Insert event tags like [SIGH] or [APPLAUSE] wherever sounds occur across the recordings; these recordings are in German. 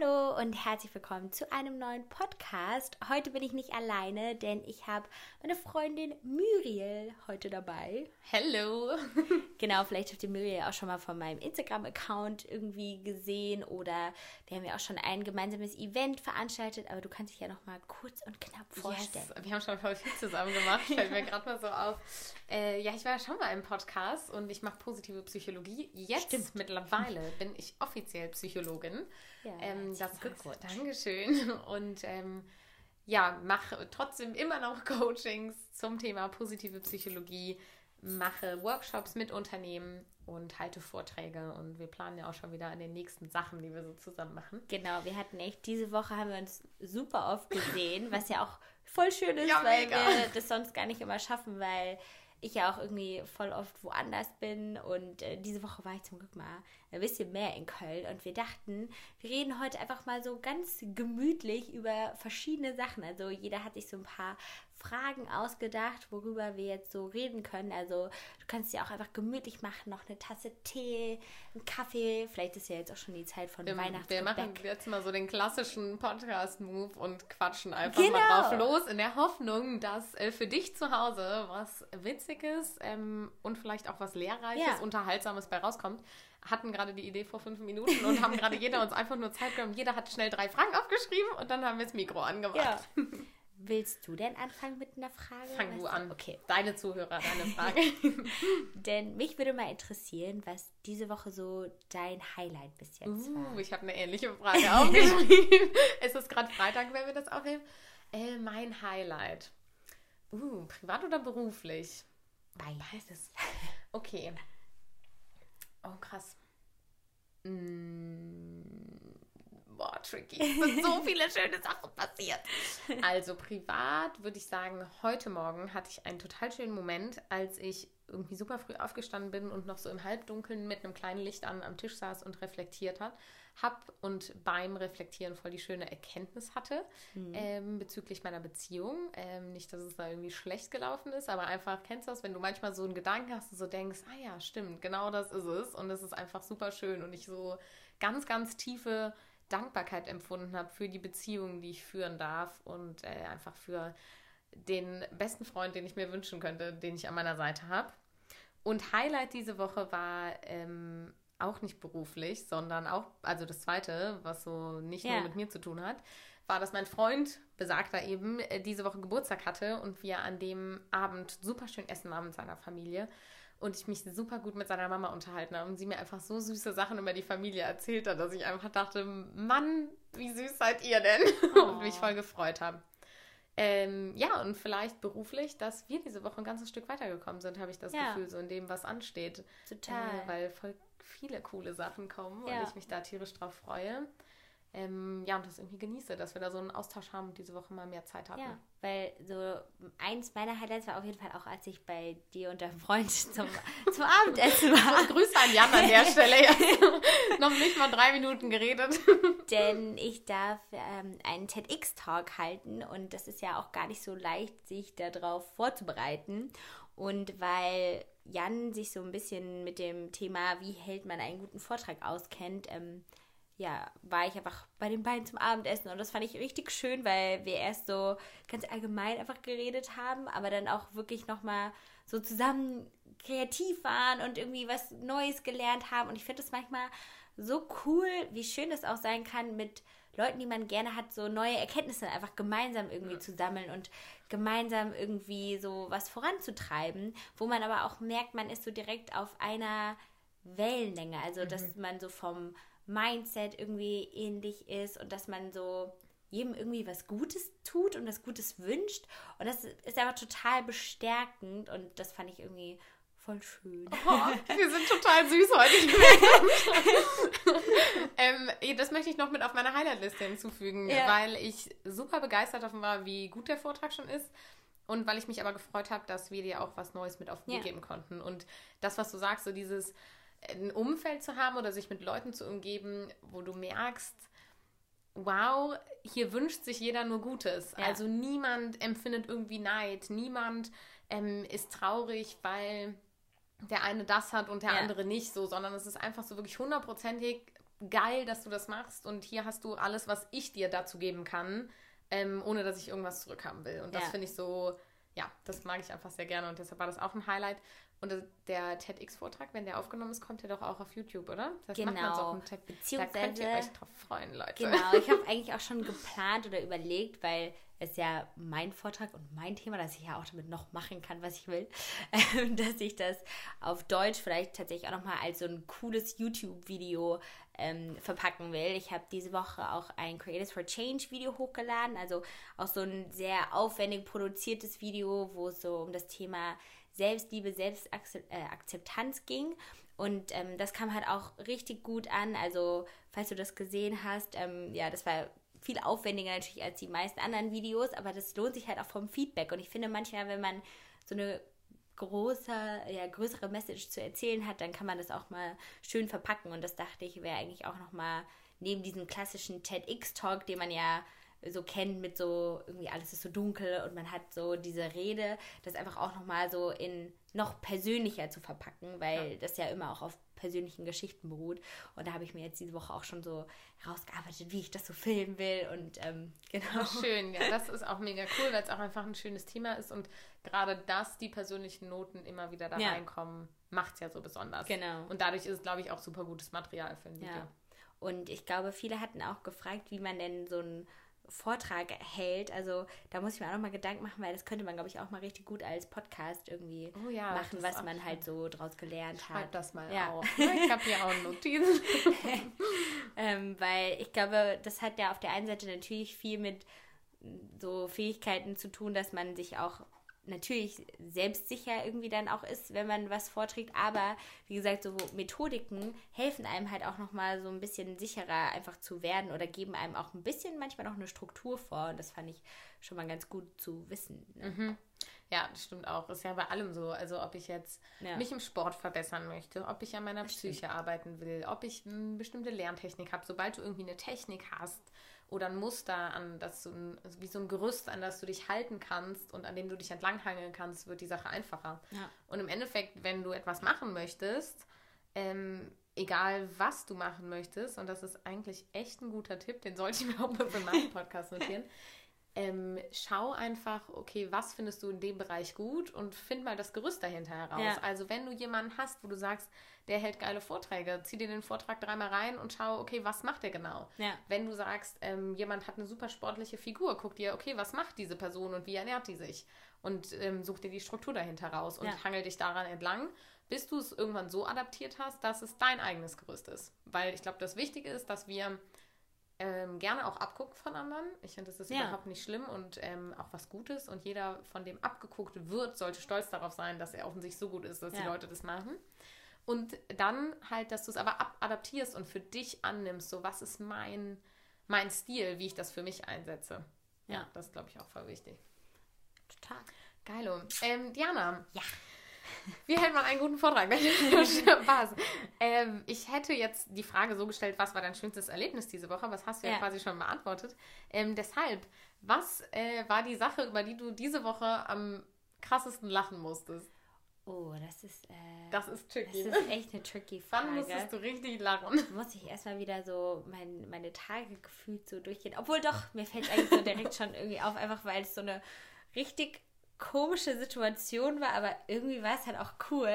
Hallo und herzlich willkommen zu einem neuen Podcast. Heute bin ich nicht alleine, denn ich habe meine Freundin Muriel heute dabei. Hello. [LAUGHS] Genau, vielleicht habt ihr Muriel auch schon mal von meinem Instagram-Account irgendwie gesehen oder wir haben ja auch schon ein gemeinsames Event veranstaltet, aber du kannst dich ja noch mal kurz und knapp vorstellen. Yes. Wir haben schon voll viel zusammen gemacht, fällt mir [LAUGHS] gerade mal so auf. Äh, ja, ich war ja schon mal im Podcast und ich mache positive Psychologie. Jetzt Stimmt. mittlerweile bin ich offiziell Psychologin. Ja, ähm, das Glückwunsch. Dankeschön. [LAUGHS] Und ähm, ja, mache trotzdem immer noch [LAUGHS] Coachings zum Thema positive Psychologie, mache Workshops mit Unternehmen und halte Vorträge. Und wir planen ja auch schon wieder an den nächsten Sachen, die wir so zusammen machen. Genau, wir hatten echt, diese Woche haben wir uns super oft gesehen, was ja auch voll schön ist, Ja, weil mega. wir das sonst gar nicht immer schaffen, weil ich ja auch irgendwie voll oft woanders bin und äh, diese Woche war ich zum Glück mal ein bisschen mehr in Köln und wir dachten, wir reden heute einfach mal so ganz gemütlich über verschiedene Sachen. Also jeder hat sich so ein paar Fragen ausgedacht, worüber wir jetzt so reden können. Also du kannst dir auch einfach gemütlich machen, noch eine Tasse Tee, einen Kaffee. Vielleicht ist ja jetzt auch schon die Zeit von Wir, Weihnachten. wir machen jetzt mal so den klassischen Podcast-Move und quatschen einfach Genau. mal drauf los, in der Hoffnung, dass äh, für dich zu Hause was Witziges ähm, und vielleicht auch was Lehrreiches, Ja. Unterhaltsames bei rauskommt. Hatten gerade die Idee vor fünf Minuten und haben gerade [LAUGHS] jeder uns einfach nur Zeit genommen. Jeder hat schnell drei Fragen aufgeschrieben und dann haben wir das Mikro angemacht. Ja. [LAUGHS] Willst du denn anfangen mit einer Frage? Fang du an. Okay. Deine Zuhörer, deine [LAUGHS] Frage. Denn mich würde mal interessieren, was diese Woche so dein Highlight bis jetzt Uh, war. ich habe eine ähnliche Frage aufgeschrieben. [LAUGHS] es ist gerade Freitag, wenn wir das aufnehmen. Äh, mein Highlight. Uh, privat oder beruflich? Beides. Okay. Oh, krass. Mm, boah, tricky. Es sind so [LAUGHS] viele schöne Sachen passiert. Also privat würde ich sagen, heute Morgen hatte ich einen total schönen Moment, als ich irgendwie super früh aufgestanden bin und noch so im Halbdunkeln mit einem kleinen Licht an am Tisch saß und reflektiert hat, hab und beim Reflektieren voll die schöne Erkenntnis hatte ähm, bezüglich meiner Beziehung. Ähm, nicht, dass es da irgendwie schlecht gelaufen ist, aber einfach kennst du das, wenn du manchmal so einen Gedanken hast und so denkst, ah ja, stimmt, genau das ist es und es ist einfach super schön und ich so ganz, ganz tiefe Dankbarkeit empfunden habe für die Beziehung, die ich führen darf und äh, einfach für den besten Freund, den ich mir wünschen könnte, den ich an meiner Seite habe. Und Highlight diese Woche war ähm, auch nicht beruflich, sondern auch, also das zweite, was so nicht Ja. nur mit mir zu tun hat, war, dass mein Freund, besagter eben, äh, diese Woche Geburtstag hatte und wir an dem Abend super schön essen waren mit seiner Familie und ich mich super gut mit seiner Mama unterhalten habe und sie mir einfach so süße Sachen über die Familie erzählt hat, dass ich einfach dachte, Mann, wie süß seid ihr denn? [LAUGHS] Und mich voll gefreut habe. Ähm, ja, und vielleicht beruflich, dass wir diese Woche ein ganzes Stück weitergekommen sind, habe ich das Ja. Gefühl, so in dem, was ansteht. Total. Äh, weil voll viele coole Sachen kommen Ja. und ich mich da tierisch drauf freue. Ähm, ja, und das irgendwie genieße, dass wir da so einen Austausch haben und diese Woche mal mehr Zeit hatten. Ja, weil so eins meiner Highlights war auf jeden Fall auch, als ich bei dir und deinem Freund [LAUGHS] zum, zum Abendessen war. Grüße an Jan an der [LAUGHS] Stelle. Jetzt [LAUGHS] noch nicht mal drei Minuten geredet. Denn ich darf ähm, einen TEDx-Talk halten und das ist ja auch gar nicht so leicht, sich darauf vorzubereiten. Und weil Jan sich so ein bisschen mit dem Thema, wie hält man einen guten Vortrag auskennt, ähm, ja, war ich einfach bei den beiden zum Abendessen und das fand ich richtig schön, weil wir erst so ganz allgemein einfach geredet haben, aber dann auch wirklich nochmal so zusammen kreativ waren und irgendwie was Neues gelernt haben. Und ich finde es manchmal so cool, wie schön es auch sein kann, mit Leuten, die man gerne hat, so neue Erkenntnisse einfach gemeinsam irgendwie zu sammeln und gemeinsam irgendwie so was voranzutreiben, wo man aber auch merkt, man ist so direkt auf einer Wellenlänge, also dass man so vom Mindset irgendwie ähnlich ist und dass man so jedem irgendwie was Gutes tut und was Gutes wünscht und das ist einfach total bestärkend und das fand ich irgendwie voll schön. Oh, [LAUGHS] wir sind total süß heute [LAUGHS] ähm, das möchte ich noch mit auf meine Highlight-Liste hinzufügen, Ja. weil ich super begeistert davon war, wie gut der Vortrag schon ist. Und weil ich mich aber gefreut habe, dass wir dir auch was Neues mit auf den Weg Ja. geben konnten. Und das, was du sagst, so dieses ein Umfeld zu haben oder sich mit Leuten zu umgeben, wo du merkst, wow, hier wünscht sich jeder nur Gutes. Ja. Also niemand empfindet irgendwie Neid, niemand ähm, ist traurig, weil der eine das hat und der Ja. andere nicht so, sondern es ist einfach so wirklich hundertprozentig geil, dass du das machst und hier hast du alles, was ich dir dazu geben kann, ähm, ohne dass ich irgendwas zurückhaben will. Und das ja. finde ich so, ja, das mag ich einfach sehr gerne und deshalb war das auch ein Highlight. Und der TEDx-Vortrag, wenn der aufgenommen ist, kommt der doch auch auf YouTube, oder? Das genau. macht man so auf TED. Beziehungsweise, da könnt ihr euch drauf freuen, Leute. Genau, ich habe [LAUGHS] eigentlich auch schon geplant oder überlegt, weil es ja mein Vortrag und mein Thema, dass ich ja auch damit noch machen kann, was ich will, [LAUGHS] dass ich das auf Deutsch vielleicht tatsächlich auch nochmal als so ein cooles YouTube-Video ähm, verpacken will. Ich habe diese Woche auch ein Creators for Change Video hochgeladen, also auch so ein sehr aufwendig produziertes Video, wo es so um das Thema Selbstliebe, Selbstakzeptanz äh, ging. Und ähm, das kam halt auch richtig gut an. Also, falls du das gesehen hast, ähm, ja, das war viel aufwendiger natürlich als die meisten anderen Videos, aber das lohnt sich halt auch vom Feedback. Und ich finde manchmal, wenn man so eine große, ja, größere Message zu erzählen hat, dann kann man das auch mal schön verpacken. Und das dachte ich, wäre eigentlich auch nochmal neben diesem klassischen TEDx-Talk, den man ja so kennt mit so irgendwie alles ist so dunkel und man hat so diese Rede, das einfach auch nochmal so in noch persönlicher zu verpacken, weil ja. das ja immer auch auf persönlichen Geschichten beruht. Und da habe ich mir jetzt diese Woche auch schon so herausgearbeitet, wie ich das so filmen will. Und ähm, [LAUGHS] genau. Schön, ja, das ist auch mega cool, weil es auch einfach ein schönes Thema ist. Und gerade dass die persönlichen Noten immer wieder da ja. reinkommen, macht es ja so besonders. Genau. Und dadurch ist es, glaube ich, auch super gutes Material für ein Video. Ja. Und ich glaube, viele hatten auch gefragt, wie man denn so ein Vortrag hält. Also da muss ich mir auch noch mal Gedanken machen, weil das könnte man, glaube ich, auch mal richtig gut als Podcast irgendwie oh ja, machen, was man halt so draus gelernt Schreib hat. Schreib das mal ja. auf. Ich habe hier auch [LAUGHS] Notizen. [LAUGHS] ähm, weil ich glaube, das hat ja auf der einen Seite natürlich viel mit so Fähigkeiten zu tun, dass man sich auch natürlich selbstsicher irgendwie dann auch ist, wenn man was vorträgt. Aber wie gesagt, so Methodiken helfen einem halt auch nochmal so ein bisschen sicherer einfach zu werden oder geben einem auch ein bisschen manchmal noch eine Struktur vor. Und das fand ich schon mal ganz gut zu wissen. Ne? Mhm. Ja, das stimmt auch. Ist ja bei allem so. Also ob ich jetzt ja. mich im Sport verbessern möchte, ob ich an meiner das Psyche stimmt. arbeiten will, ob ich eine bestimmte Lerntechnik habe. Sobald du irgendwie eine Technik hast, oder ein Muster, an das du, wie so ein Gerüst, an das du dich halten kannst und an dem du dich entlanghangeln kannst, wird die Sache einfacher. Ja. Und im Endeffekt, wenn du etwas machen möchtest, ähm, egal was du machen möchtest, und das ist eigentlich echt ein guter Tipp, den sollte ich mir auch mal für meinen [LAUGHS] Podcast notieren, ähm, schau einfach, okay, was findest du in dem Bereich gut und find mal das Gerüst dahinter heraus. Ja. Also wenn du jemanden hast, wo du sagst, der hält geile Vorträge, zieh dir den Vortrag dreimal rein und schau, okay, was macht der genau? Ja. Wenn du sagst, ähm, jemand hat eine super sportliche Figur, guck dir, okay, was macht diese Person und wie ernährt die sich? Und ähm, such dir die Struktur dahinter raus und ja. hangel dich daran entlang, bis du es irgendwann so adaptiert hast, dass es dein eigenes Gerüst ist. Weil ich glaube, das Wichtige ist, dass wir ähm, gerne auch abgucken von anderen. Ich finde, das ist ja. überhaupt nicht schlimm und ähm, auch was Gutes. Und jeder, von dem abgeguckt wird, sollte stolz darauf sein, dass er offensichtlich so gut ist, dass ja. die Leute das machen. Und dann halt, dass du es aber adaptierst und für dich annimmst, so was ist mein, mein Stil, wie ich das für mich einsetze. Ja, ja das glaube ich auch voll wichtig. Total. Geilo. Ähm, Diana. Ja. Wie hält man einen guten Vortrag? [LAUGHS] Spaß. Ähm, ich hätte jetzt die Frage so gestellt, was war dein schönstes Erlebnis diese Woche? Was hast du ja, ja quasi schon beantwortet. Ähm, deshalb, was äh, war die Sache, über die du diese Woche am krassesten lachen musstest? Oh, das ist. Äh, das ist tricky. Das ist echt eine tricky [LAUGHS] Frage. Wann musstest du richtig lachen? Muss ich erstmal wieder so mein, meine Tage gefühlt so durchgehen. Obwohl doch, mir fällt eigentlich so direkt [LAUGHS] schon irgendwie auf, einfach weil es so eine richtig komische Situation war, aber irgendwie war es halt auch cool,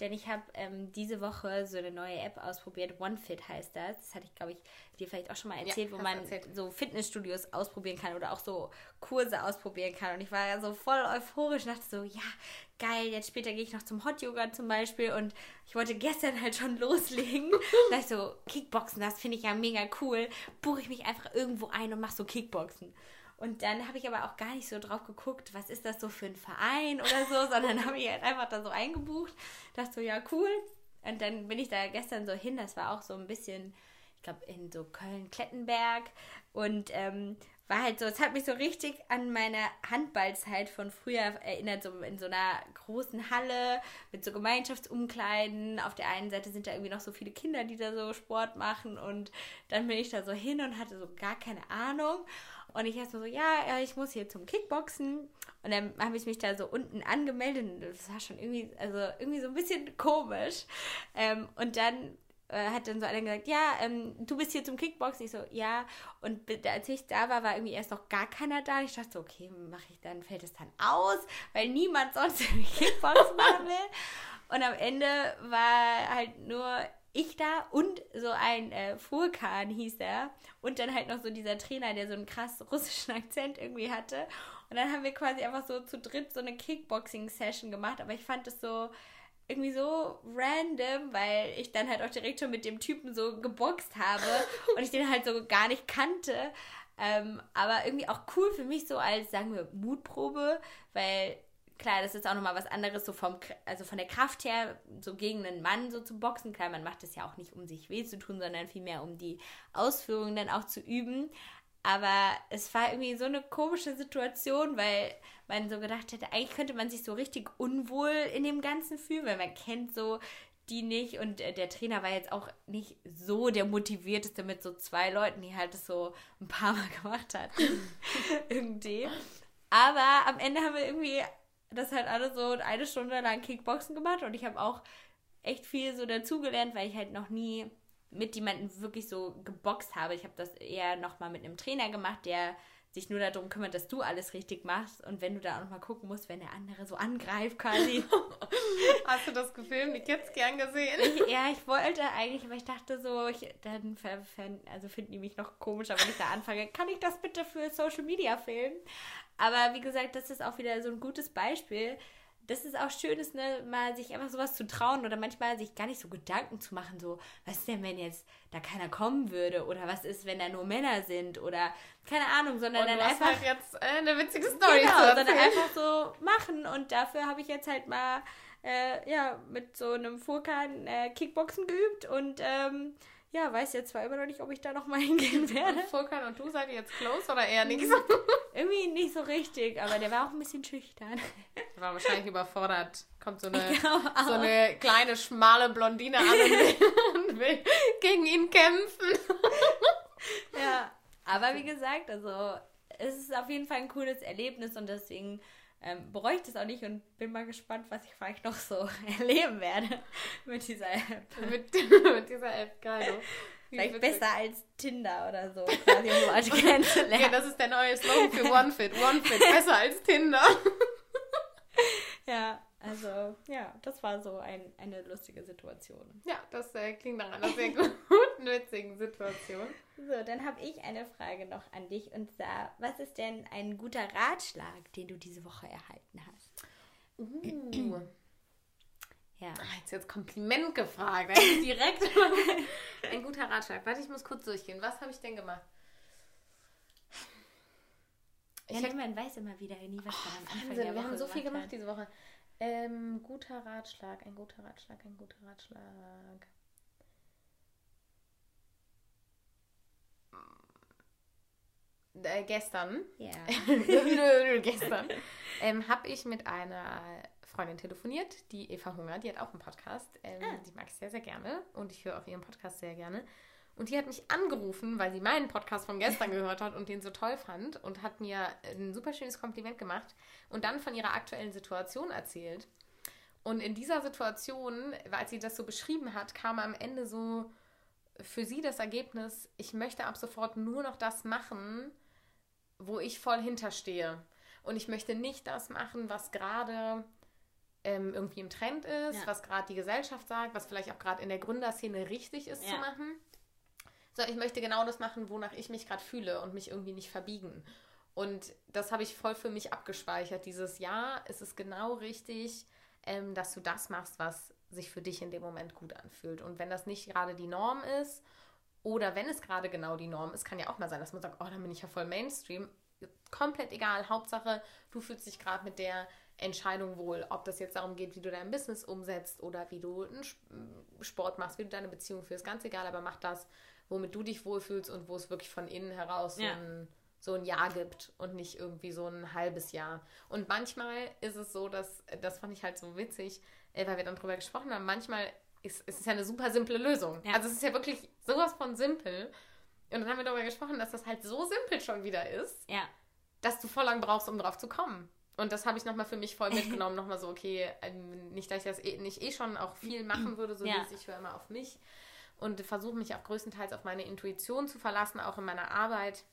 denn ich habe ähm, diese Woche so eine neue App ausprobiert. OneFit heißt das. Das hatte ich, glaube ich, dir vielleicht auch schon mal erzählt, ja, wo man erzählt. so Fitnessstudios ausprobieren kann oder auch so Kurse ausprobieren kann. Und ich war ja so voll euphorisch und dachte so, ja, geil, jetzt später gehe ich noch zum Hot Yoga zum Beispiel und ich wollte gestern halt schon [LAUGHS] loslegen. da ich so, Kickboxen, das finde ich ja mega cool. Buche ich mich einfach irgendwo ein und mache so Kickboxen. Und dann habe ich aber auch gar nicht so drauf geguckt, was ist das so für ein Verein oder so, [LAUGHS] sondern habe ich halt einfach da so eingebucht. Dachte so, ja, cool. Und dann bin ich da gestern so hin, das war auch so ein bisschen, ich glaube, in so Köln-Klettenberg. Und ähm, war halt so, es hat mich so richtig an meine Handballzeit von früher erinnert, so in so einer großen Halle mit so Gemeinschaftsumkleiden. Auf der einen Seite sind da irgendwie noch so viele Kinder, die da so Sport machen und dann bin ich da so hin und hatte so gar keine Ahnung. Und ich erstmal so, ja, ich muss hier zum Kickboxen. Und dann habe ich mich da so unten angemeldet. Und das war schon irgendwie, also irgendwie so ein bisschen [LAUGHS] komisch. Ähm, und dann äh, hat dann so einer gesagt, ja, ähm, du bist hier zum Kickboxen. Ich so, ja. Und als ich da war, war irgendwie erst noch gar keiner da. Ich dachte so, okay, mache ich dann, fällt es dann aus, weil niemand sonst [LAUGHS] Kickboxen machen will. Und am Ende war halt nur ich da und so ein äh, Furkan hieß er. Und dann halt noch so dieser Trainer, der so einen krass russischen [LAUGHS] Akzent irgendwie hatte. Und dann haben wir quasi einfach so zu dritt so eine Kickboxing-Session gemacht. Aber ich fand das so irgendwie so random, weil ich dann halt auch direkt schon mit dem Typen so geboxt habe und ich den halt so gar nicht kannte. Ähm, aber irgendwie auch cool für mich so als, sagen wir, Mutprobe, weil klar, das ist auch nochmal was anderes, so vom, also von der Kraft her, so gegen einen Mann so zu boxen. Klar, man macht das ja auch nicht, um sich weh zu tun, sondern vielmehr, um die Ausführungen dann auch zu üben. Aber es war irgendwie so eine komische Situation, weil man so gedacht hätte, eigentlich könnte man sich so richtig unwohl in dem Ganzen fühlen, weil man kennt so die nicht und äh, der Trainer war jetzt auch nicht so der motivierteste mit so zwei Leuten, die halt das so ein paar Mal [LAUGHS] gemacht hat. [LAUGHS] irgendwie. Aber am Ende haben wir irgendwie das halt alle so eine Stunde lang Kickboxen gemacht und ich habe auch echt viel so dazugelernt, weil ich halt noch nie mit jemandem wirklich so geboxt habe. Ich habe das eher nochmal mit einem Trainer gemacht, der sich nur darum kümmert, dass du alles richtig machst. Und wenn du da auch nochmal gucken musst, wenn der andere so angreift quasi. [LAUGHS] Hast du das gefilmt? Ich hätte es gern gesehen. Ich, ja, ich wollte eigentlich, aber ich dachte so, ich, dann also finden die mich noch komischer, wenn ich da anfange. Kann ich das bitte für Social Media filmen? Aber wie gesagt, das ist auch wieder so ein gutes Beispiel, dass es auch schön ist, ne, mal sich einfach sowas zu trauen oder manchmal sich gar nicht so Gedanken zu machen, so, was ist denn, wenn jetzt da keiner kommen würde oder was ist, wenn da nur Männer sind oder keine Ahnung, sondern und dann einfach halt jetzt äh, eine witzige Story genau, sondern einfach so machen und dafür habe ich jetzt halt mal äh, ja mit so einem Furkan äh, Kickboxen geübt und ähm, ja, weiß jetzt zwar immer noch nicht, ob ich da nochmal [LAUGHS] hingehen werde. Und Volkan und du seid jetzt close oder eher nicht so? [LAUGHS] Irgendwie nicht so richtig, aber der war auch ein bisschen schüchtern. Der war wahrscheinlich überfordert. Kommt so eine, so eine kleine, schmale Blondine an und will, gegen ihn kämpfen. Ja, aber wie gesagt, also es ist auf jeden Fall ein cooles Erlebnis und deswegen ähm, bereue ich das auch nicht und bin mal gespannt, was ich vielleicht noch so [LAUGHS] erleben werde mit dieser App. mit, [LAUGHS] mit dieser App, geil. Vielleicht besser als Tinder oder so, quasi um Leute [LAUGHS] kennenzulernen. Ja, das ist der neue Slogan für OneFit. OneFit, besser als Tinder. [LAUGHS] ja, also, ja, das war so ein, eine lustige Situation. Ja, das äh, klingt nach einer sehr [LAUGHS] guten, witzigen Situation. So, dann habe ich eine Frage noch an dich und zwar, was ist denn ein guter Ratschlag, den du diese Woche erhalten hast? Uh. Ja. Ah, jetzt jetzt Kompliment gefragt. direkt [LAUGHS] ein guter Ratschlag. Warte, ich muss kurz durchgehen. Was habe ich denn gemacht? Ich ja, man weiß immer wieder nie, was oh, am Anfang Wahnsinn, Wir haben so viel gemacht hat. diese Woche. Ähm, guter Ratschlag, ein guter Ratschlag, ein guter Ratschlag. Äh, gestern, ja. [LAUGHS] gestern, [LAUGHS] ähm, habe ich mit einer Freundin telefoniert, die Eva Hunger, die hat auch einen Podcast. Ähm, ah. Die mag ich sehr, sehr gerne und ich höre auch ihren Podcast sehr gerne. Und die hat mich angerufen, weil sie meinen Podcast von gestern [LAUGHS] gehört hat und den so toll fand und hat mir ein super schönes Kompliment gemacht und dann von ihrer aktuellen Situation erzählt. Und in dieser Situation, als sie das so beschrieben hat, kam am Ende so für sie das Ergebnis, ich möchte ab sofort nur noch das machen, wo ich voll hinterstehe. Und ich möchte nicht das machen, was gerade ähm, irgendwie im Trend ist, ja. was gerade die Gesellschaft sagt, was vielleicht auch gerade in der Gründerszene richtig ist ja. zu machen. Sondern ich möchte genau das machen, wonach ich mich gerade fühle und mich irgendwie nicht verbiegen. Und das habe ich voll für mich abgespeichert. Dieses Ja, es ist genau richtig, ähm, dass du das machst, was sich für dich in dem Moment gut anfühlt. Und wenn das nicht gerade die Norm ist oder wenn es gerade genau die Norm ist, kann ja auch mal sein, dass man sagt, oh, dann bin ich ja voll Mainstream. Komplett egal. Hauptsache, du fühlst dich gerade mit der Entscheidung wohl, ob das jetzt darum geht, wie du dein Business umsetzt oder wie du einen Sport machst, wie du deine Beziehung führst. Ganz egal, aber mach das, womit du dich wohlfühlst und wo es wirklich von innen heraus ja. so, ein, so ein Jahr gibt und nicht irgendwie so ein halbes Jahr. Und manchmal ist es so, dass, das fand ich halt so witzig, äh, weil wir dann drüber gesprochen haben, manchmal ist, ist es ja eine super simple Lösung. Ja. Also es ist ja wirklich sowas von simpel. Und dann haben wir darüber gesprochen, dass das halt so simpel schon wieder ist, ja. dass du voll lang brauchst, um drauf zu kommen. Und das habe ich nochmal für mich voll [LAUGHS] mitgenommen. nochmal so, okay, ähm, nicht, dass ich das eh, nicht eh schon auch viel machen würde, so ja. wie ich höre immer auf mich. und versuche mich auch größtenteils auf meine Intuition zu verlassen, auch in meiner Arbeit.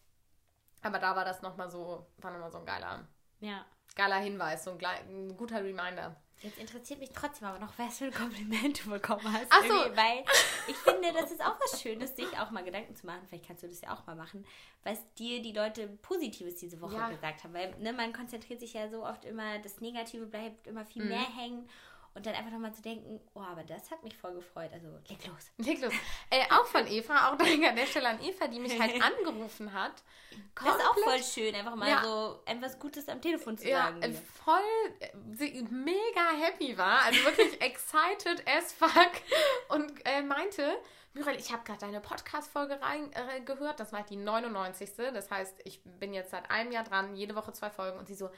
Aber da war das nochmal so, war nochmal so ein geiler, Ja. geiler Hinweis, so ein, ein guter Reminder. Jetzt interessiert mich trotzdem aber noch, was für ein Kompliment du bekommen hast. Ach so. Weil ich finde, das ist auch was Schönes, sich auch mal Gedanken zu machen. Vielleicht kannst du das ja auch mal machen, was dir die Leute Positives diese Woche Ja. gesagt haben. Weil ne, man konzentriert sich ja so oft immer, das Negative bleibt immer Mhm. viel mehr hängen. Und dann einfach nochmal zu denken, oh, aber das hat mich voll gefreut. Also leg los. Leg los. Äh, auch von Eva, auch danke an der Stelle an Eva, die mich halt [LAUGHS] angerufen hat. Das ist auch Komplett- voll schön, einfach mal Ja. so etwas Gutes am Telefon zu ja, sagen. voll sie mega happy war, also wirklich [LAUGHS] excited as fuck und äh, meinte, Muriel, ich habe gerade deine Podcast-Folge äh, gehört, das war die 99. Das heißt, ich bin jetzt seit einem Jahr dran, jede Woche zwei Folgen und sie so,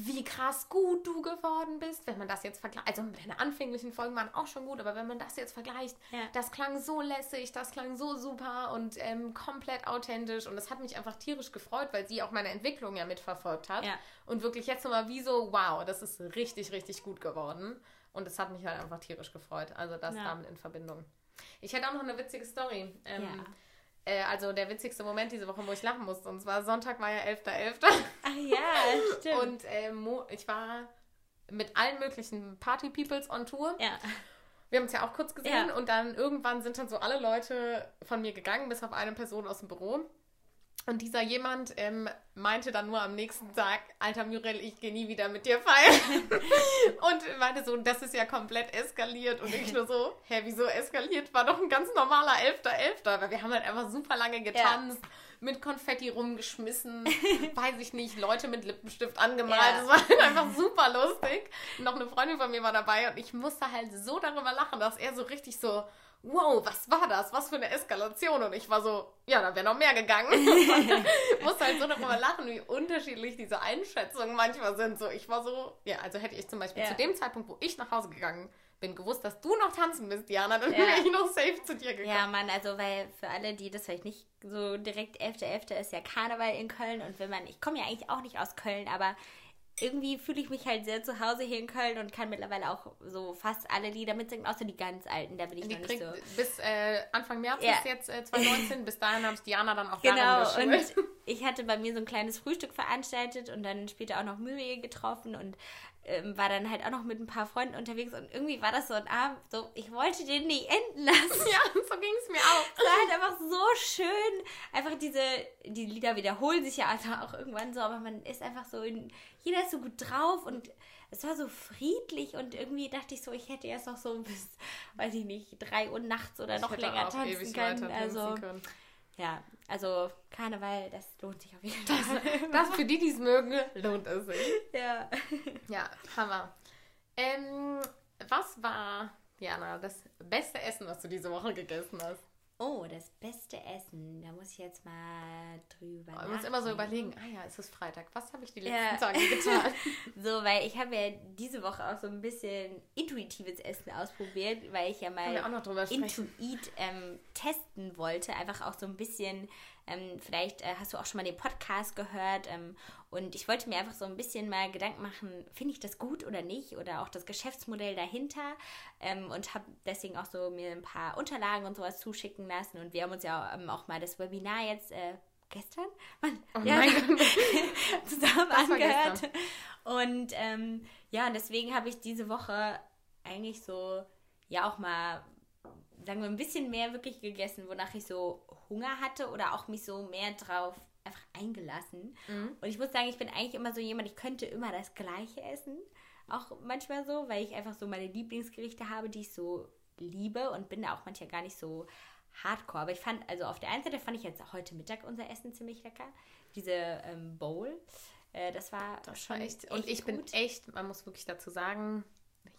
wie krass gut du geworden bist, wenn man das jetzt vergleicht. Also deine anfänglichen Folgen waren auch schon gut, aber wenn man das jetzt vergleicht, Ja. das klang so lässig, das klang so super und ähm, komplett authentisch und das hat mich einfach tierisch gefreut, weil sie auch meine Entwicklung ja mitverfolgt hat Ja. und wirklich jetzt nochmal wie so, wow, das ist richtig, richtig gut geworden und es hat mich halt einfach tierisch gefreut, also das Ja. damit in Verbindung. Ich hätte auch noch eine witzige Story. Ähm, Ja. äh, also der witzigste Moment diese Woche, wo ich lachen musste. Und zwar Sonntag war ja 11.11. Ach ja, [LAUGHS] stimmt. Und äh, ich war mit allen möglichen Party-Peoples on Tour. ja. Wir haben uns ja auch kurz gesehen Ja. und dann irgendwann sind dann so alle Leute von mir gegangen, bis auf eine Person aus dem Büro. Und dieser jemand ähm, meinte dann nur am nächsten Tag, alter Muriel, ich gehe nie wieder mit dir feiern. [LAUGHS] und meinte so, das ist ja komplett eskaliert. Und ich nur so, hä, wieso eskaliert? War doch ein ganz normaler 11.11. Weil wir haben halt einfach super lange getanzt, mit Konfetti rumgeschmissen, [LAUGHS] weiß ich nicht, Leute mit Lippenstift angemalt. Ja. Das war halt einfach super lustig. Noch eine Freundin von mir war dabei und ich musste halt so darüber lachen, dass er so richtig so, wow, was war das? Was für eine Eskalation? Und ich war so, ja, da wäre noch mehr gegangen. ich [LAUGHS] musste halt so darüber lachen, wie unterschiedlich diese Einschätzungen manchmal sind. So, ich war so, ja, also hätte ich zum Beispiel Ja. zu dem Zeitpunkt, wo ich nach Hause gegangen bin, gewusst, dass du noch tanzen bist, Diana, dann Ja. wäre ich noch safe zu dir gekommen. Ja, Mann, also weil für alle, die das vielleicht nicht so direkt 11.11. ist ja Karneval in Köln und wenn man, ich komme ja eigentlich auch nicht aus Köln, aber irgendwie fühle ich mich halt sehr zu Hause hier in Köln und kann mittlerweile auch so fast alle Lieder mitsingen, außer die ganz alten, da bin ich Die noch nicht so. bis äh, Anfang März Ja. ist jetzt äh, 2019. Bis dahin habe ich Diana dann auch Genau, und ich hatte bei mir so ein kleines Frühstück veranstaltet und dann später auch noch Muriel getroffen und ähm, war dann halt auch noch mit ein paar Freunden unterwegs und irgendwie war das so ein Abend, so, ich wollte den nicht enden lassen. Ja, so ging es mir auch. Es war halt einfach so schön. Einfach diese, die Lieder wiederholen sich ja also auch irgendwann so, aber man ist einfach so in, jeder ist so gut drauf und es war so friedlich und irgendwie dachte ich so, ich hätte erst noch so bis, weiß ich nicht, drei Uhr nachts oder noch Ich hätte länger auch tanzen können. Also, tanzen können. Ja, also Karneval, das lohnt sich auf jeden Fall. [LAUGHS] Das für die, die es mögen, lohnt es sich. ja. Ja, Hammer. Ähm, was war, Jana, das beste Essen, was du diese Woche gegessen hast? Oh, das beste Essen. Da muss ich jetzt mal drüber Man muss immer so überlegen, ah ja, es ist Freitag, was habe ich die Ja. letzten Tage [LAUGHS] getan? So, weil ich habe ja diese Woche auch so ein bisschen intuitives Essen ausprobiert, weil ich ja mal. Intuit ähm, testen wollte. Einfach auch so ein bisschen, ähm, vielleicht äh, hast du auch schon mal den Podcast gehört. Ähm, und ich wollte mir einfach so ein bisschen mal Gedanken machen, finde ich das gut oder nicht? Oder auch das Geschäftsmodell dahinter. Ähm, und habe deswegen auch so mir ein paar Unterlagen und sowas zuschicken lassen. Und wir haben uns ja ähm, auch mal das Webinar jetzt äh, gestern Mann, Oh ja, [LAUGHS] zusammen Das angehört. Und ähm, ja, deswegen habe ich diese Woche eigentlich so, ja, auch mal, sagen wir, ein bisschen mehr wirklich gegessen, wonach ich so Hunger hatte oder auch mich so mehr drauf einfach eingelassen. Mhm. Und ich muss sagen, ich bin eigentlich immer so jemand, ich könnte immer das Gleiche essen. Auch manchmal so, weil ich einfach so meine Lieblingsgerichte habe, die ich so liebe und bin da auch manchmal gar nicht so hardcore. Aber ich fand, also auf der einen Seite fand ich jetzt heute Mittag unser Essen ziemlich lecker. Diese ähm, Bowl. Äh, das war Das schon war echt. Und ich bin gut. echt, man muss wirklich dazu sagen,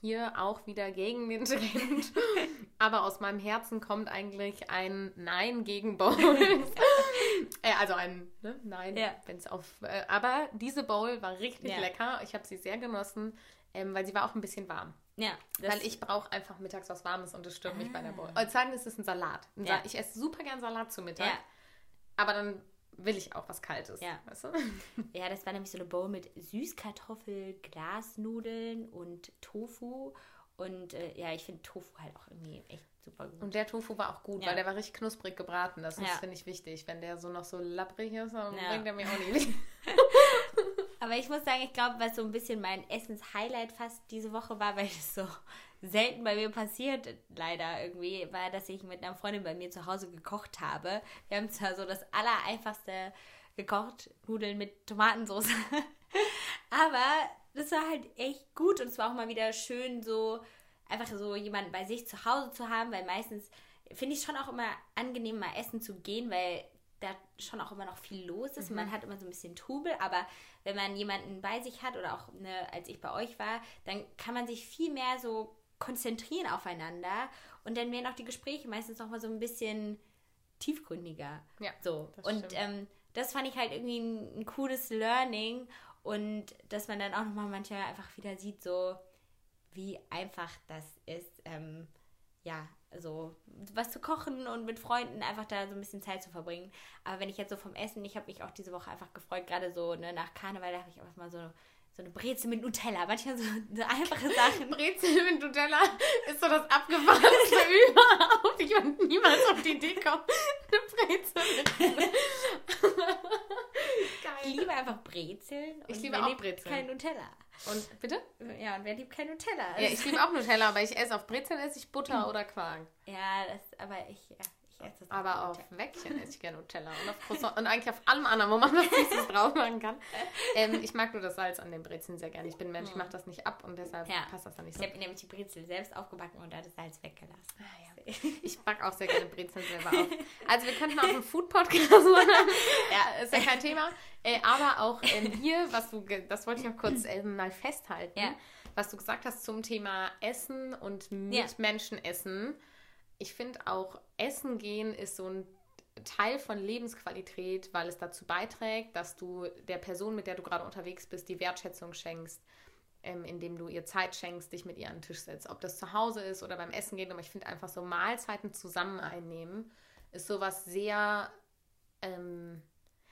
hier auch wieder gegen den Trend. [LAUGHS] Aber aus meinem Herzen kommt eigentlich ein Nein gegen Bowls. [LAUGHS] äh, also ein ne? Nein, Ja. wenn es auf. Äh, aber diese Bowl war richtig Ja. lecker. Ich habe sie sehr genossen, ähm, weil sie war auch ein bisschen warm. Ja, weil ich brauche einfach mittags was Warmes und das stört mich bei der Ah. Bowl. Und sagen, es ist ein Salat. Ein Ja. Sa- Ich esse super gern Salat zu Mittag. Aber dann will ich auch was Kaltes. Ja. Weißt du? [LAUGHS] ja, das war nämlich so eine Bowl mit Süßkartoffel, Glasnudeln und Tofu. Und äh, ja, ich finde Tofu halt auch irgendwie echt super gut. Und der Tofu war auch gut, Ja. weil der war richtig knusprig gebraten. Das ist, Ja. finde ich, wichtig. Wenn der so noch so labbrig ist, dann Ja. bringt er mir auch [LAUGHS] nicht. Aber ich muss sagen, ich glaube, was so ein bisschen mein Essens-Highlight fast diese Woche war, weil das so selten bei mir passiert, leider irgendwie, war, dass ich mit einer Freundin bei mir zu Hause gekocht habe. Wir haben zwar so das Allereinfachste gekocht, Nudeln mit Tomatensauce. [LAUGHS] Aber das war halt echt gut und es war auch mal wieder schön, so einfach so jemanden bei sich zu Hause zu haben, weil meistens finde ich schon auch immer angenehm, mal essen zu gehen, weil da schon auch immer noch viel los ist. und Man hat immer so ein bisschen Trubel, aber wenn man jemanden bei sich hat oder auch ne, als ich bei euch war, dann kann man sich viel mehr so konzentrieren aufeinander und dann werden auch die Gespräche meistens noch mal so ein bisschen tiefgründiger. Ja, so. das Und ähm, das fand ich halt irgendwie ein, ein cooles Learning und dass man dann auch noch mal manchmal einfach wieder sieht, so wie einfach das ist, ähm, ja, so was zu kochen und mit Freunden einfach da so ein bisschen Zeit zu verbringen. Aber wenn ich jetzt so vom Essen, ich habe mich auch diese Woche einfach gefreut, gerade so ne, nach Karneval, da habe ich einfach mal so, so eine Brezel mit Nutella. Manchmal so, so einfache [LAUGHS] Sachen. Brezel mit Nutella ist so das abgefahrenste [LAUGHS] überhaupt. Ich würde niemals auf die Idee kommen, eine Brezel mit [LAUGHS] Ich liebe einfach Brezeln. Ich und liebe auch Brezeln. Kein Nutella. Und bitte? Ja, und wer liebt kein Nutella? Ja, ich [LAUGHS] liebe auch Nutella, aber ich esse auf Brezeln esse ich Butter oder Quark. Ja, das, aber ich, ja, ich esse das Aber auf mit Wäckchen esse ich gerne Nutella. Und auf Croissant und eigentlich auf allem anderen, wo man [LAUGHS] was Süßes drauf machen kann. Ähm, ich mag nur das Salz an den Brezeln sehr gerne. Ich bin Mensch, ich mache das nicht ab und deshalb Ja. passt das dann nicht so. Ich habe nämlich die Brezel selbst aufgebacken und da das Salz weggelassen. Ah, ja. Ich backe auch sehr gerne Brezeln selber auf. Also wir könnten auch einen Food-Podcast machen. [LAUGHS] ja, ist ja kein Thema. Äh, aber auch ähm, hier, was du, das wollte ich noch kurz ähm, mal festhalten, Ja. was du gesagt hast zum Thema Essen und mit Ja. Menschen essen. Ich finde auch, Essen gehen ist so ein Teil von Lebensqualität, weil es dazu beiträgt, dass du der Person, mit der du gerade unterwegs bist, die Wertschätzung schenkst, ähm, indem du ihr Zeit schenkst, dich mit ihr an den Tisch setzt. Ob das zu Hause ist oder beim Essen gehen, aber ich finde einfach so Mahlzeiten zusammen einnehmen, ist sowas sehr, ähm,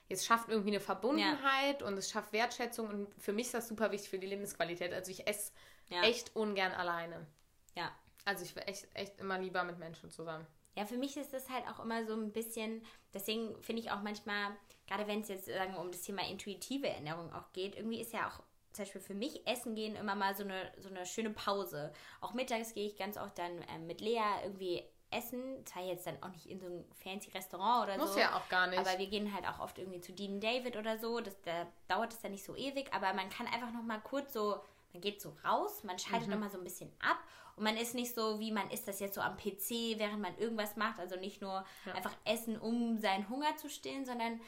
es schafft irgendwie eine Verbundenheit und es schafft Wertschätzung und für mich ist das super wichtig für die Lebensqualität. Also ich esse Ja. echt ungern alleine. Ja. Also ich will echt, echt immer lieber mit Menschen zusammen. Ja, für mich ist das halt auch immer so ein bisschen, deswegen finde ich auch manchmal, gerade wenn es jetzt sagen um das Thema intuitive Ernährung auch geht, irgendwie ist ja auch zum Beispiel für mich Essen gehen immer mal so eine, so eine schöne Pause. Auch mittags gehe ich ganz oft dann ähm, mit Lea irgendwie essen. Zwar jetzt dann auch nicht in so ein fancy Restaurant oder Muss so. ja auch gar nicht. Aber wir gehen halt auch oft irgendwie zu Dean David oder so. Das, da dauert es dann nicht so ewig, aber man kann einfach noch mal kurz so, man geht so raus, man schaltet noch mal so ein bisschen ab und man ist nicht so, wie man ist das jetzt so am PC, während man irgendwas macht. Also nicht nur einfach essen, um seinen Hunger zu stillen, sondern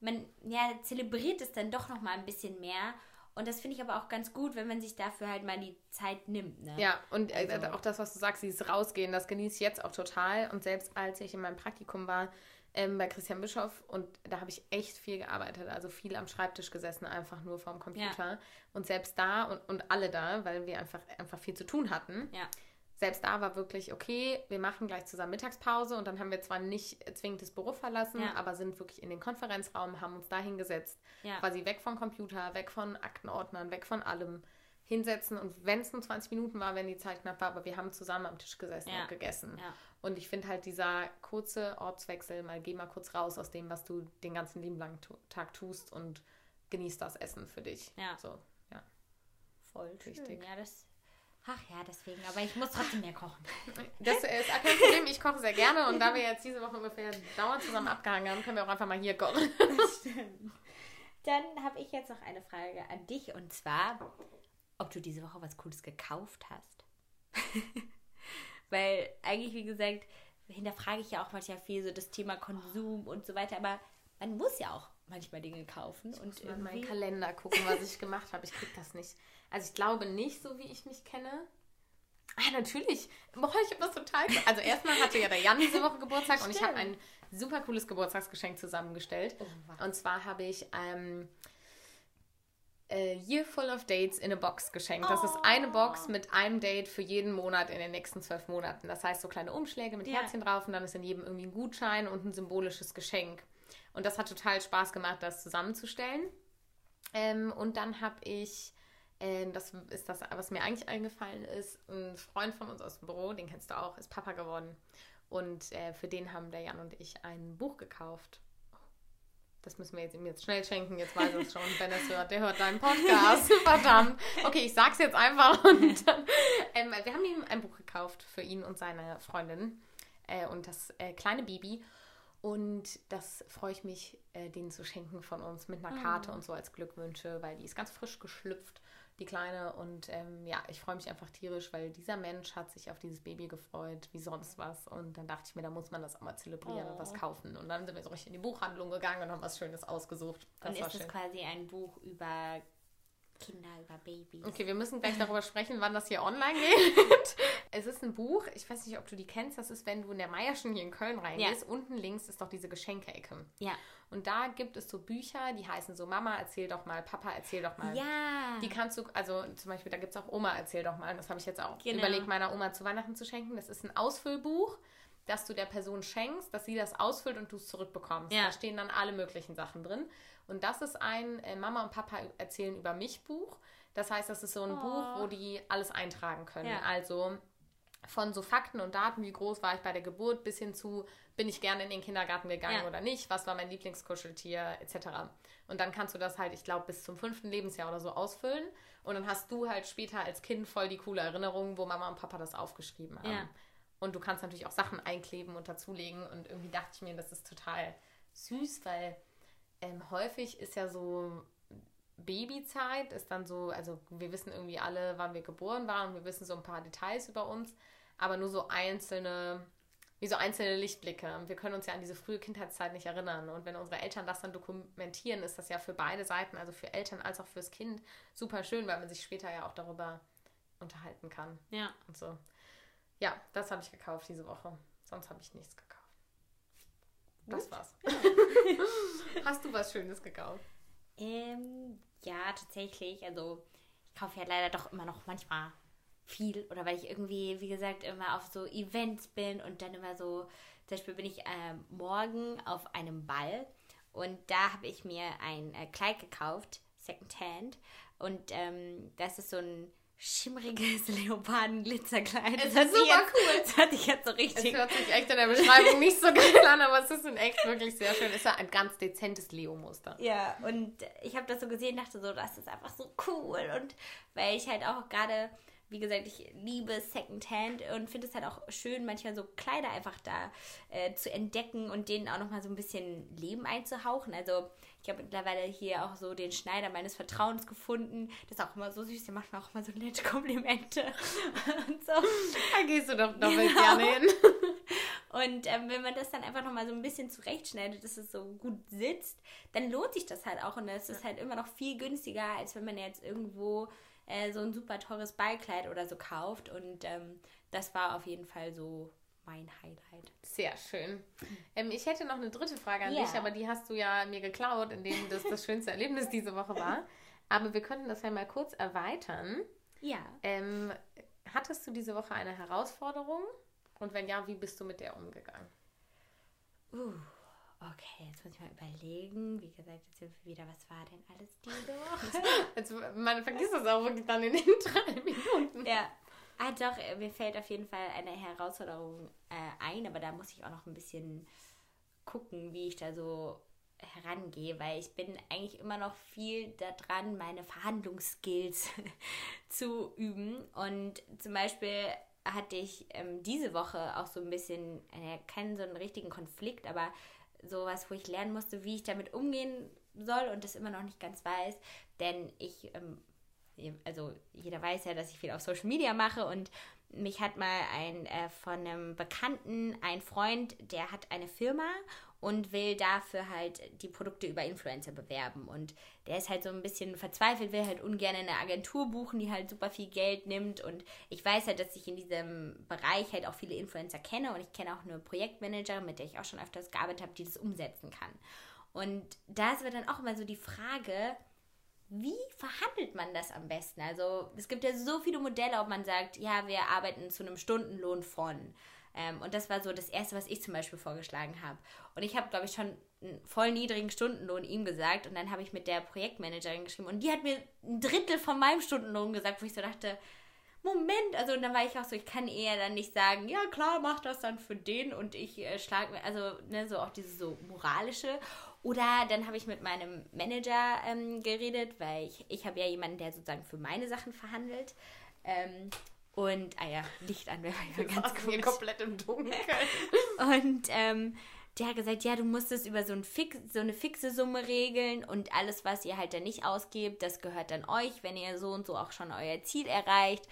man ja, zelebriert es dann doch noch mal ein bisschen mehr. Und das finde ich aber auch ganz gut, wenn man sich dafür halt mal die Zeit nimmt. Ne? Ja, und äh, Also- auch das, was du sagst, dieses Rausgehen, das genieße ich jetzt auch total. Und selbst als ich in meinem Praktikum war ähm, bei Christian Bischoff, und da habe ich echt viel gearbeitet, also viel am Schreibtisch gesessen, einfach nur vorm Computer. Und selbst da und, und alle da, weil wir einfach, einfach viel zu tun hatten, Ja. selbst da war wirklich, okay, wir machen gleich zusammen Mittagspause und dann haben wir zwar nicht zwingend das Büro verlassen, Ja. aber sind wirklich in den Konferenzraum, haben uns da hingesetzt, Ja. quasi weg vom Computer, weg von Aktenordnern, weg von allem, hinsetzen und wenn es nur 20 Minuten war, wenn die Zeit knapp war, aber wir haben zusammen am Tisch gesessen Ja. und gegessen. Und ich finde halt dieser kurze Ortswechsel, mal geh mal kurz raus aus dem, was du den ganzen lieben langen Tag tust und genieß das Essen für dich. Ja. So, ja. Voll Richtig. schön. Ja, das. Ach ja, deswegen. Aber ich muss trotzdem mehr kochen. [LAUGHS] Das ist kein Problem, ich koche sehr gerne und da wir jetzt diese Woche ungefähr dauernd zusammen abgehangen haben, können wir auch einfach mal hier kochen. [LAUGHS] Dann habe ich jetzt noch eine Frage an dich und zwar, ob du diese Woche was Cooles gekauft hast. [LAUGHS] Weil eigentlich, wie gesagt, hinterfrage ich ja auch manchmal viel so das Thema Konsum und so weiter, aber man muss ja auch manchmal Dinge kaufen und in meinen. Kalender gucken, was ich [LAUGHS] gemacht habe. Ich krieg das nicht. Also ich glaube nicht, so wie ich mich kenne. Ah, natürlich. Boah, ich habe das total. Also erstmal hatte ja der Jan diese Woche Geburtstag und ich habe ein super cooles Geburtstagsgeschenk zusammengestellt. Oh. Und zwar habe ich ähm, a Year Full of Dates in a Box geschenkt. Das ist eine Box mit einem Date für jeden Monat in den nächsten zwölf Monaten. Das heißt so kleine Umschläge mit Ja. Herzchen drauf und dann ist in jedem irgendwie ein Gutschein und ein symbolisches Geschenk. Und das hat total Spaß gemacht, das zusammenzustellen. Ähm, und dann habe ich Ähm, das ist das, was mir eigentlich eingefallen ist. Ein Freund von uns aus dem Büro, den kennst du auch, ist Papa geworden. Und äh, für den haben der Jan und ich ein Buch gekauft. Das müssen wir jetzt ihm jetzt schnell schenken. Jetzt weiß er es schon. Wenn er es hört, der hört deinen Podcast. [LAUGHS] Verdammt. Okay, ich sag's jetzt einfach. [LAUGHS] Und dann, ähm, wir haben ihm ein Buch gekauft für ihn und seine Freundin äh, und das äh, kleine Baby. Und das freue ich mich, äh, denen zu schenken von uns mit einer Karte Oh. und so als Glückwünsche, weil die ist ganz frisch geschlüpft, die Kleine. Und ähm, ja, ich freue mich einfach tierisch, weil dieser Mensch hat sich auf dieses Baby gefreut, wie sonst was. Und dann dachte ich mir, da muss man das auch mal zelebrieren und Oh. was kaufen. Und dann sind wir so richtig in die Buchhandlung gegangen und haben was Schönes ausgesucht. Das und war ist es schön. quasi ein Buch über Kinder, über Babys? Okay, wir müssen gleich darüber sprechen, wann das hier online geht. [LAUGHS] es ist ein Buch, ich weiß nicht, ob du die kennst, das ist, wenn du in der Meierschen hier in Köln reingehst, unten links ist doch diese Geschenke-Ecke. Ja. Und da gibt es so Bücher, die heißen so Mama, erzähl doch mal, Papa, erzähl doch mal. Ja. Die kannst du, also zum Beispiel, da gibt es auch Oma, erzähl doch mal. Das habe ich jetzt auch Genau. überlegt, meiner Oma zu Weihnachten zu schenken. Das ist ein Ausfüllbuch, das du der Person schenkst, dass sie das ausfüllt und du es zurückbekommst. Ja. Da stehen dann alle möglichen Sachen drin. Und das ist ein äh, Mama und Papa erzählen über mich Buch. Das heißt, das ist so ein Oh. Buch, wo die alles eintragen können. Ja. Also von so Fakten und Daten, wie groß war ich bei der Geburt, bis hin zu, bin ich gerne in den Kindergarten gegangen Ja. oder nicht, was war mein Lieblingskuscheltier, etc. Und dann kannst du das halt, ich glaube, bis zum fünften Lebensjahr oder so ausfüllen. Und dann hast du halt später als Kind voll die coole Erinnerung, wo Mama und Papa das aufgeschrieben haben. Ja. Und du kannst natürlich auch Sachen einkleben und dazulegen. Und irgendwie dachte ich mir, das ist total süß, weil ähm, häufig ist ja so Babyzeit, ist dann so, also wir wissen irgendwie alle, wann wir geboren waren und wir wissen so ein paar Details über uns, aber nur so einzelne, wie so einzelne Lichtblicke. Wir können uns ja an diese frühe Kindheitszeit nicht erinnern. Und wenn unsere Eltern das dann dokumentieren, ist das ja für beide Seiten, also für Eltern als auch fürs Kind, super schön, weil man sich später ja auch darüber unterhalten kann ja. und so. Ja, das habe ich gekauft diese Woche. Sonst habe ich nichts gekauft. Das war's. [LAUGHS] Hast du was Schönes gekauft? Ähm, ja, tatsächlich. Also, ich kaufe ja leider doch immer noch manchmal viel. Oder weil ich irgendwie, wie gesagt, immer auf so Events bin und dann immer so, zum Beispiel bin ich ähm, morgen auf einem Ball und da habe ich mir ein äh, Kleid gekauft, Secondhand. Und ähm, das ist so ein schimmeriges [LAUGHS] Leoparden-Glitzerkleid. Es Das ist super jetzt, cool. Das hat sich jetzt so Es richtig hört sich echt in der Beschreibung nicht so geil an, aber es ist in echt wirklich sehr schön. Es ist ja ein ganz dezentes Leo-Muster. Ja, und ich habe das so gesehen, dachte so, das ist einfach so cool. Und weil ich halt auch gerade, wie gesagt, ich liebe Secondhand und finde es halt auch schön, manchmal so Kleider einfach da äh, zu entdecken und denen auch nochmal so ein bisschen Leben einzuhauchen. Also ich habe mittlerweile hier auch so den Schneider meines Vertrauens gefunden. Das ist auch immer so süß, der macht mir auch immer so nette Komplimente [LAUGHS] und so. Da gehst du doch doppelt Genau. gerne hin. [LAUGHS] Und ähm, wenn man das dann einfach nochmal so ein bisschen zurechtschneidet, dass es so gut sitzt, dann lohnt sich das halt auch. Und es ist halt immer noch viel günstiger, als wenn man jetzt irgendwo äh, so ein super teures Ballkleid oder so kauft. Und ähm, das war auf jeden Fall so mein Highlight. Sehr schön. Ähm, ich hätte noch eine dritte Frage an Ja. dich, aber die hast du ja mir geklaut, indem das das schönste Erlebnis diese Woche war. Aber wir könnten das ja mal kurz erweitern. Ja. Ähm, hattest du diese Woche eine Herausforderung? Und wenn ja, wie bist du mit der umgegangen? Uh, okay, jetzt muss ich mal überlegen. Wie gesagt, jetzt sind wir wieder, was war denn alles diese Woche? Also, man vergisst das auch wirklich dann in den [LAUGHS] drei Minuten. Ja. Ah, doch, äh, mir fällt auf jeden Fall eine Herausforderung äh, ein, aber da muss ich auch noch ein bisschen gucken, wie ich da so herangehe, weil ich bin eigentlich immer noch viel daran, meine Verhandlungsskills [LAUGHS] zu üben. Und zum Beispiel hatte ich ähm, diese Woche auch so ein bisschen, äh, keinen so einen richtigen Konflikt, aber sowas, wo ich lernen musste, wie ich damit umgehen soll und das immer noch nicht ganz weiß, denn ich ähm, also jeder weiß ja, dass ich viel auf Social Media mache und mich hat mal ein äh, von einem Bekannten, ein Freund, der hat eine Firma und will dafür halt die Produkte über Influencer bewerben. Und der ist halt so ein bisschen verzweifelt, will halt ungern eine Agentur buchen, die halt super viel Geld nimmt. Und ich weiß halt, dass ich in diesem Bereich halt auch viele Influencer kenne und ich kenne auch eine Projektmanagerin, mit der ich auch schon öfters gearbeitet habe, die das umsetzen kann. Und da ist aber dann auch immer so die Frage, wie verhandelt man das am besten? Also es gibt ja so viele Modelle, ob man sagt, ja, wir arbeiten zu einem Stundenlohn von. Ähm, und das war so das Erste, was ich zum Beispiel vorgeschlagen habe. Und ich habe, glaube ich, schon einen voll niedrigen Stundenlohn ihm gesagt. Und dann habe ich mit der Projektmanagerin geschrieben. Und die hat mir ein Drittel von meinem Stundenlohn gesagt, wo ich so dachte, Moment, also dann war ich auch so, ich kann eher dann nicht sagen, ja klar, mach das dann für den und ich äh, schlage mir, also ne, so auch dieses so moralische. Oder dann habe ich mit meinem Manager ähm, geredet, weil ich, ich habe ja jemanden, der sozusagen für meine Sachen verhandelt. Ähm, und, ah ja, Licht an, wäre ja ganz cool. komplett im Dunkeln. [LAUGHS] und ähm, der hat gesagt, ja, du musst es über so, ein Fix, so eine fixe Summe regeln und alles, was ihr halt dann nicht ausgebt, das gehört dann euch, wenn ihr so und so auch schon euer Ziel erreicht.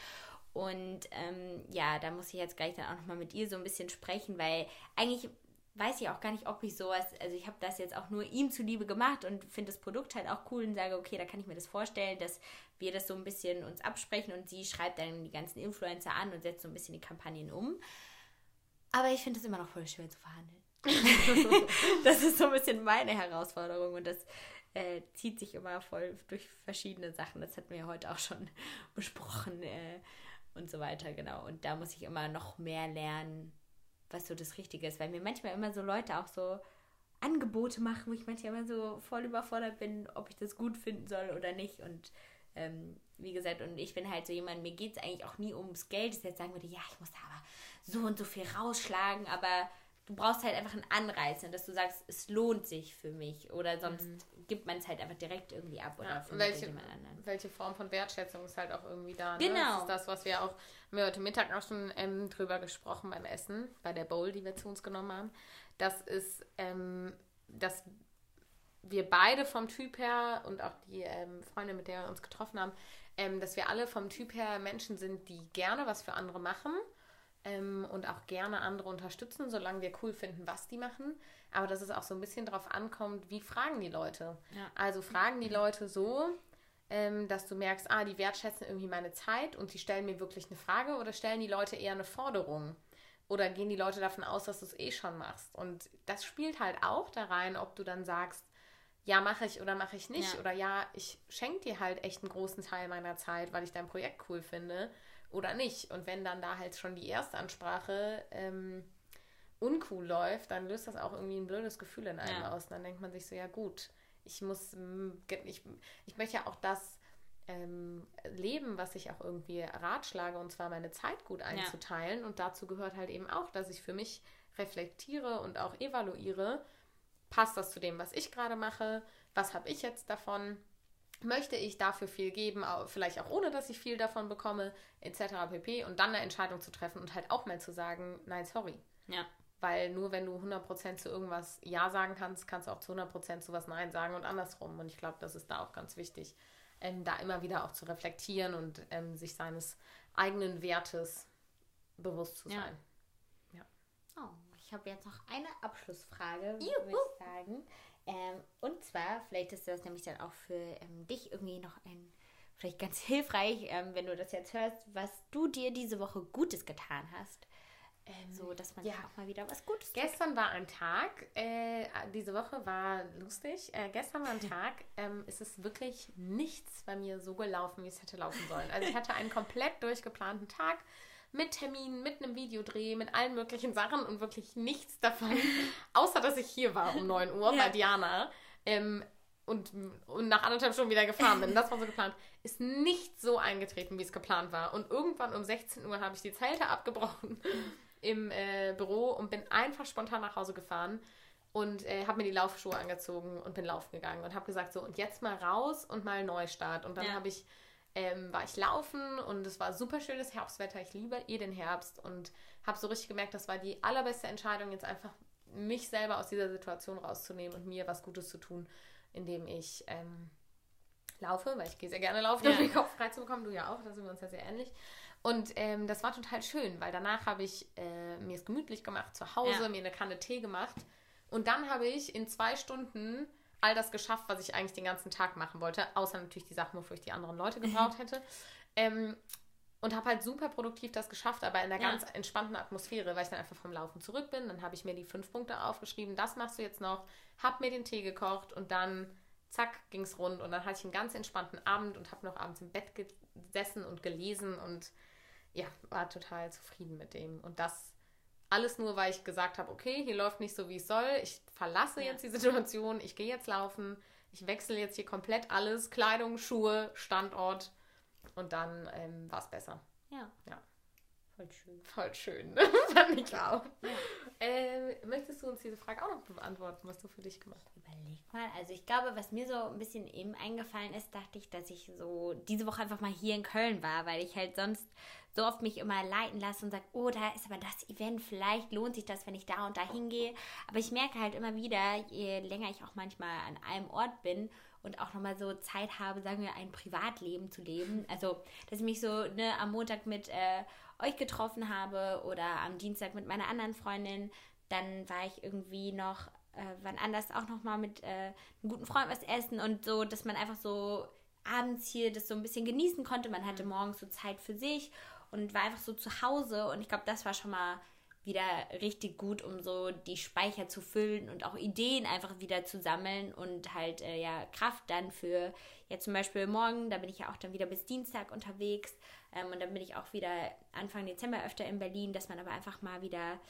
Und ähm, ja, da muss ich jetzt gleich dann auch nochmal mit ihr so ein bisschen sprechen, weil eigentlich weiß ich auch gar nicht, ob ich sowas, also ich habe das jetzt auch nur ihm zuliebe gemacht und finde das Produkt halt auch cool und sage, okay, da kann ich mir das vorstellen, dass wir das so ein bisschen uns absprechen und sie schreibt dann die ganzen Influencer an und setzt so ein bisschen die Kampagnen um. Aber ich finde es immer noch voll schwer zu verhandeln. [LAUGHS] das ist so ein bisschen meine Herausforderung und das äh, zieht sich immer voll durch verschiedene Sachen. Das hatten wir ja heute auch schon besprochen äh, und so weiter, genau. Und da muss ich immer noch mehr lernen, was so das Richtige ist, weil mir manchmal immer so Leute auch so Angebote machen, wo ich manchmal immer so voll überfordert bin, ob ich das gut finden soll oder nicht. Und ähm, wie gesagt, und ich bin halt so jemand, mir geht es eigentlich auch nie ums Geld, dass ich jetzt sagen würde, ja, ich muss da aber so und so viel rausschlagen, aber du brauchst halt einfach einen Anreiz, dass du sagst, es lohnt sich für mich oder sonst mhm. gibt man es halt einfach direkt irgendwie ab oder ja, welche, jemand anderen. Welche Form von Wertschätzung ist halt auch irgendwie da. Ne? Genau. Das ist das, was wir auch, haben wir heute Mittag auch schon ähm, drüber gesprochen beim Essen, bei der Bowl, die wir zu uns genommen haben. Das ist, ähm, dass wir beide vom Typ her und auch die ähm, Freunde, mit der wir uns getroffen haben, ähm, dass wir alle vom Typ her Menschen sind, die gerne was für andere machen ähm, und auch gerne andere unterstützen, solange wir cool finden, was die machen. Aber dass es auch so ein bisschen darauf ankommt, wie fragen die Leute. Ja. Also fragen die Leute so, ähm, dass du merkst, ah, die wertschätzen irgendwie meine Zeit und sie stellen mir wirklich eine Frage oder stellen die Leute eher eine Forderung? Oder gehen die Leute davon aus, dass du es eh schon machst? Und das spielt halt auch da rein, ob du dann sagst, ja, mache ich oder mache ich nicht. Ja. Oder ja, ich schenke dir halt echt einen großen Teil meiner Zeit, weil ich dein Projekt cool finde oder nicht. Und wenn dann da halt schon die Erstansprache ähm, uncool läuft, dann löst das auch irgendwie ein blödes Gefühl in einem ja. aus. Und dann denkt man sich so, ja gut, ich muss, ich, ich möchte ja auch das ähm, leben, was ich auch irgendwie ratschlage, und zwar meine Zeit gut einzuteilen. Ja. Und dazu gehört halt eben auch, dass ich für mich reflektiere und auch evaluiere, passt das zu dem, was ich gerade mache, was habe ich jetzt davon möchte ich dafür viel geben, vielleicht auch ohne, dass ich viel davon bekomme, etc. pp. Und dann eine Entscheidung zu treffen und halt auch mal zu sagen, nein, sorry. Ja. Weil nur wenn du 100% zu irgendwas Ja sagen kannst, kannst du auch zu 100% zu was Nein sagen und andersrum. Und ich glaube, das ist da auch ganz wichtig, ähm, da immer wieder auch zu reflektieren und ähm, sich seines eigenen Wertes bewusst zu sein. Ja. ja. Oh, ich habe jetzt noch eine Abschlussfrage, würde ich sagen. Ähm, und zwar, vielleicht ist das nämlich dann auch für ähm, dich irgendwie noch ein, vielleicht ganz [LAUGHS] hilfreich, ähm, wenn du das jetzt hörst, was du dir diese Woche Gutes getan hast. Ähm, so, dass man ja auch mal wieder was Gutes tut. Gestern war ein Tag, äh, diese Woche war lustig. Äh, gestern war ein [LAUGHS] Tag, ähm, ist es wirklich nichts bei mir so gelaufen, wie es hätte laufen sollen. Also ich hatte einen komplett durchgeplanten Tag mit Terminen, mit einem Videodreh, mit allen möglichen Sachen und wirklich nichts davon, [LAUGHS] außer dass ich hier war um 9 Uhr ja. bei Diana ähm, und, und nach anderthalb Stunden wieder gefahren bin. Das war so geplant. Ist nicht so eingetreten, wie es geplant war. Und irgendwann um 16 Uhr habe ich die Zelte abgebrochen [LAUGHS] im äh, Büro und bin einfach spontan nach Hause gefahren und äh, habe mir die Laufschuhe angezogen und bin laufen gegangen und habe gesagt so und jetzt mal raus und mal Neustart und dann ja. habe ich ähm, war ich laufen und es war super schönes Herbstwetter. Ich liebe eh den Herbst und habe so richtig gemerkt, das war die allerbeste Entscheidung, jetzt einfach mich selber aus dieser Situation rauszunehmen und mir was Gutes zu tun, indem ich ähm, laufe, weil ich gehe sehr gerne laufen, um den Kopf frei zu bekommen. Du ja auch, da sind wir uns ja sehr ähnlich. Und ähm, das war total schön, weil danach habe ich äh, mir es gemütlich gemacht zu Hause, ja. mir eine Kanne Tee gemacht und dann habe ich in zwei Stunden all das geschafft, was ich eigentlich den ganzen Tag machen wollte, außer natürlich die Sachen, wofür ich die anderen Leute gebraucht hätte. Ähm, und habe halt super produktiv das geschafft, aber in einer ja. ganz entspannten Atmosphäre, weil ich dann einfach vom Laufen zurück bin. Dann habe ich mir die fünf Punkte aufgeschrieben, das machst du jetzt noch, habe mir den Tee gekocht und dann zack, ging es rund. Und dann hatte ich einen ganz entspannten Abend und habe noch abends im Bett gesessen und gelesen und ja, war total zufrieden mit dem. Und das Alles nur, weil ich gesagt habe, okay, hier läuft nicht so, wie es soll. Ich verlasse Ja. jetzt die Situation. Ich gehe jetzt laufen. Ich wechsle jetzt hier komplett alles. Kleidung, Schuhe, Standort. Und dann ähm, war es besser. Ja. Ja. Voll schön. Voll schön. [LAUGHS] Fand ich auch. Ähm, möchtest du uns diese Frage auch noch beantworten, was du für dich gemacht hast? Überleg mal. Also ich glaube, was mir so ein bisschen eben eingefallen ist, dachte ich, dass ich so diese Woche einfach mal hier in Köln war, weil ich halt sonst so oft mich immer leiten lasse und sage, oh, da ist aber das Event, vielleicht lohnt sich das, wenn ich da und da hingehe. Aber ich merke halt immer wieder, je länger ich auch manchmal an einem Ort bin und auch nochmal so Zeit habe, sagen wir, ein Privatleben zu leben. Also, dass ich mich so ne, am Montag mit äh, euch getroffen habe oder am Dienstag mit meiner anderen Freundin. Dann war ich irgendwie noch äh, wann anders auch noch mal mit äh, einem guten Freund was essen und so, dass man einfach so abends hier das so ein bisschen genießen konnte. Man hatte morgens so Zeit für sich und war einfach so zu Hause und ich glaube, das war schon mal wieder richtig gut, um so die Speicher zu füllen und auch Ideen einfach wieder zu sammeln und halt äh, ja Kraft dann für jetzt zum Beispiel morgen, da bin ich ja auch dann wieder bis Dienstag unterwegs ähm, und dann bin ich auch wieder Anfang Dezember öfter in Berlin, dass man aber einfach mal wieder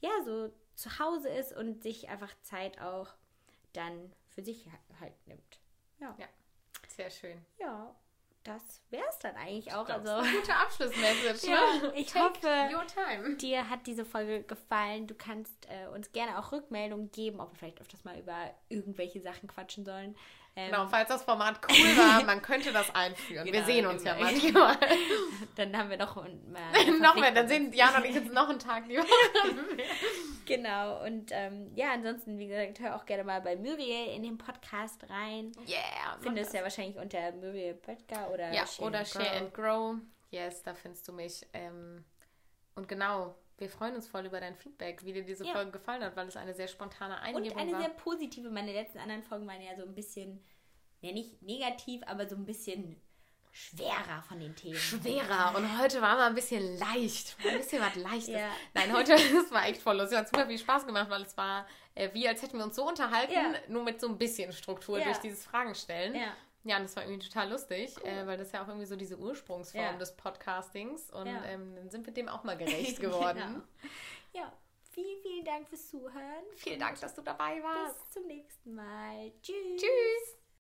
ja so zu Hause ist und sich einfach Zeit auch dann für sich halt nimmt. Ja, Ja, sehr schön. ja das wäre es dann eigentlich auch. Also eine gute Abschlussmessage. [LAUGHS] Ja, ne? ich hoffe- dir hat diese Folge gefallen. Du kannst äh, uns gerne auch Rückmeldungen geben, ob wir vielleicht öfters mal über irgendwelche Sachen quatschen sollen. Ähm, Genau, falls das Format cool war, [LAUGHS] man könnte das einführen. Wir Genau, sehen uns ja immer. manchmal. [LAUGHS] Dann haben wir noch mal [LAUGHS] noch mehr, dann sehen Jan und ich jetzt noch einen Tag Woche. Genau, und ähm, ja, ansonsten, wie gesagt, hör auch gerne mal bei Muriel in den Podcast rein. Yeah. Findest ja wahrscheinlich unter Muriel Böttger oder Ja, Share oder and Share Grow. and Grow. Yes, da findest du mich. Ähm, und genau, wir freuen uns voll über dein Feedback, wie dir diese Ja. Folge gefallen hat, weil es eine sehr spontane Und Eingebung eine war. sehr positive. Meine letzten anderen Folgen waren ja so ein bisschen, ja nicht negativ, aber so ein bisschen schwerer von den Themen. schwerer und heute war mal ein bisschen leicht. Ein bisschen was Leichtes. Ja. Nein, heute, [LAUGHS] es war echt voll lustig. Es hat super viel Spaß gemacht, weil es war äh, wie, als hätten wir uns so unterhalten, Ja. nur mit so ein bisschen Struktur Ja. durch dieses Fragen stellen. Ja. Ja, und das war irgendwie total lustig, äh, weil das ja auch irgendwie so diese Ursprungsform des Podcastings und ähm, dann sind wir dem auch mal [LAUGHS] gerecht geworden. Genau. Ja, vielen, vielen Dank fürs Zuhören. Vielen Dank, dass du dabei warst. Bis zum nächsten Mal. Tschüss. Tschüss.